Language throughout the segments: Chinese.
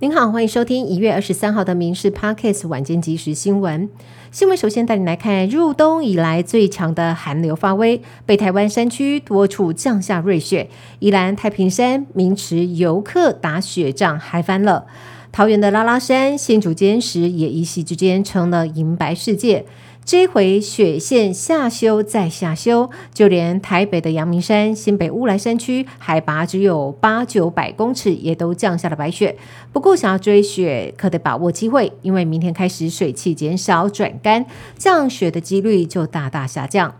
您好，欢迎收听一月二十三号的《民事 Podcast》晚间即时新闻。新闻首先带你来看，入冬以来最强的寒流发威，北台湾山区多处降下瑞雪，宜兰太平山、明池游客打雪仗嗨翻了。桃园的拉拉山、新竹尖石也一夕之间成了银白世界。这回雪线下修再下修，就连台北的阳明山、新北乌来山区，海拔只有八九百公尺，也都降下了白雪。不过，想要追雪，可得把握机会，因为明天开始水汽减少转干，降雪的几率就大大下降。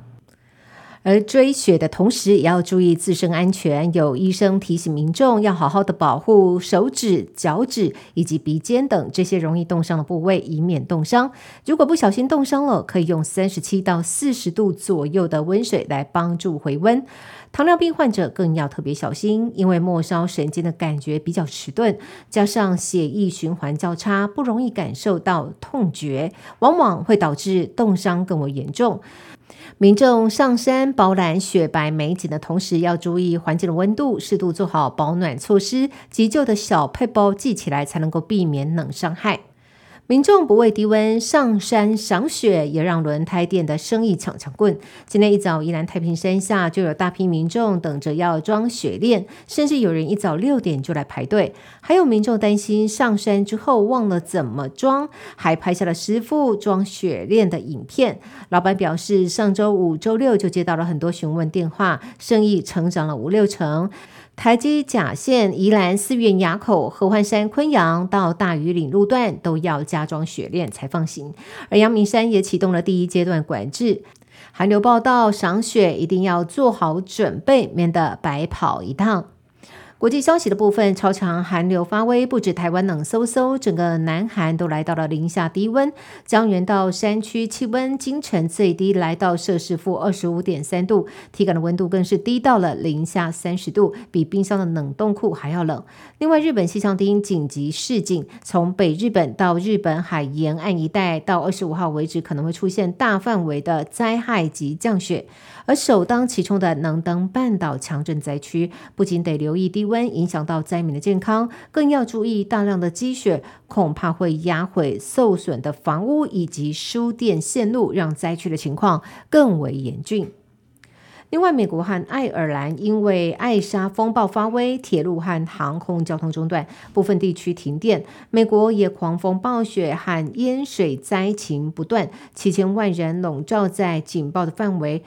而追雪的同时，也要注意自身安全。有医生提醒民众要好好的保护手指、脚趾以及鼻尖等这些容易冻伤的部位，以免冻伤。如果不小心冻伤了，可以用三十七到四十度左右的温水来帮助回温。糖尿病患者更要特别小心，因为末梢神经的感觉比较迟钝，加上血液循环较差，不容易感受到痛觉，往往会导致冻伤更为严重。民众上山饱览雪白美景的同时，要注意环境的温度，适度做好保暖措施，急救的小配包系起来，才能够避免冷伤害。民众不畏低温上山赏雪，也让轮胎店的生意抢抢棍。今天一早，宜兰太平山下就有大批民众等着要装雪链，甚至有人一早六点就来排队。还有民众担心上山之后忘了怎么装，还拍下了师傅装雪链的影片。老板表示，上周五、周六就接到了很多询问电话，生意成长了五六成。台基甲线、宜兰四院垭口、合欢山、昆阳到大屿岭路段都要加装雪链才放行，而阳明山也启动了第一阶段管制。寒流报道，赏雪一定要做好准备，免得白跑一趟。国际消息的部分，超强寒流发威，不止台湾冷飕飕，整个南韩都来到了零下低温。江原道山区气温今晨最低来到摄氏负二十五点三度，体感的温度更是低到了零下三十度，比冰箱的冷冻库还要冷。另外，日本气象厅紧急示警，从北日本到日本海沿岸一带，到二十五号为止，可能会出现大范围的灾害级降雪。而首当其冲的能登半岛强震灾区，不仅得留意低温影响到灾民的健康，更要注意大量的积雪恐怕会压毁受损的房屋以及输电线路，让灾区的情况更为严峻。另外，美国和爱尔兰因为艾莎风暴发威，铁路和航空交通中断，部分地区停电。美国也狂风暴雪和淹水灾情不断，七千万人笼罩在警报的范围。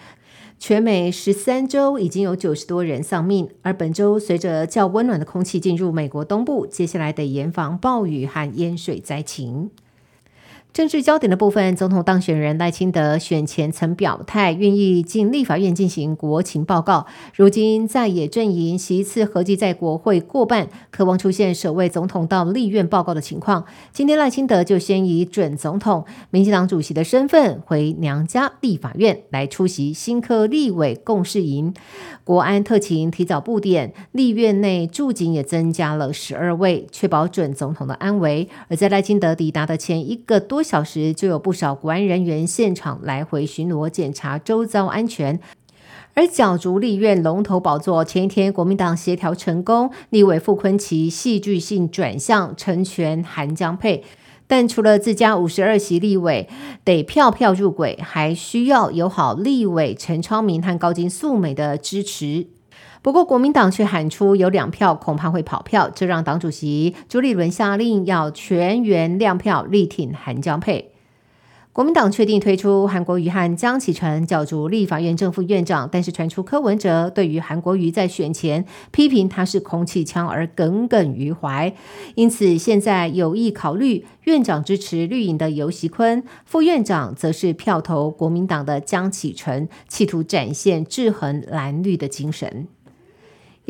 全美十三州已经有九十多人丧命，而本周随着较温暖的空气进入美国东部，接下来得严防暴雨和淹水灾情。政治焦点的部分，总统当选人赖清德选前曾表态，愿意进立法院进行国情报告。如今在野阵营席次合计在国会过半，渴望出现首位总统到立院报告的情况。今天赖清德就先以准总统、民进党主席的身份回娘家立法院来出席新科立委共事营。国安特勤提早布点，立院内驻警也增加了十二位，确保准总统的安危。而在赖清德抵达的前一个多小时，就有不少国安人员现场来回巡逻检查周遭安全。而角逐立院龙头宝座，前一天国民党协调成功，立委傅昆奇戏剧性转向成全韩江佩。但除了自家五十二席立委得票票入轨，还需要友好立委陈超明和高金素美的支持。不过国民党却喊出有两票恐怕会跑票，这让党主席朱立伦下令要全员亮票力挺韩江配。国民党确定推出韩国瑜和江启臣角逐立法院正副院长，但是传出柯文哲对于韩国瑜在选前批评他是空气枪而耿耿于怀，因此现在有意考虑院长支持绿营的游锡坤，副院长则是票投国民党的江启臣，企图展现制衡蓝绿的精神。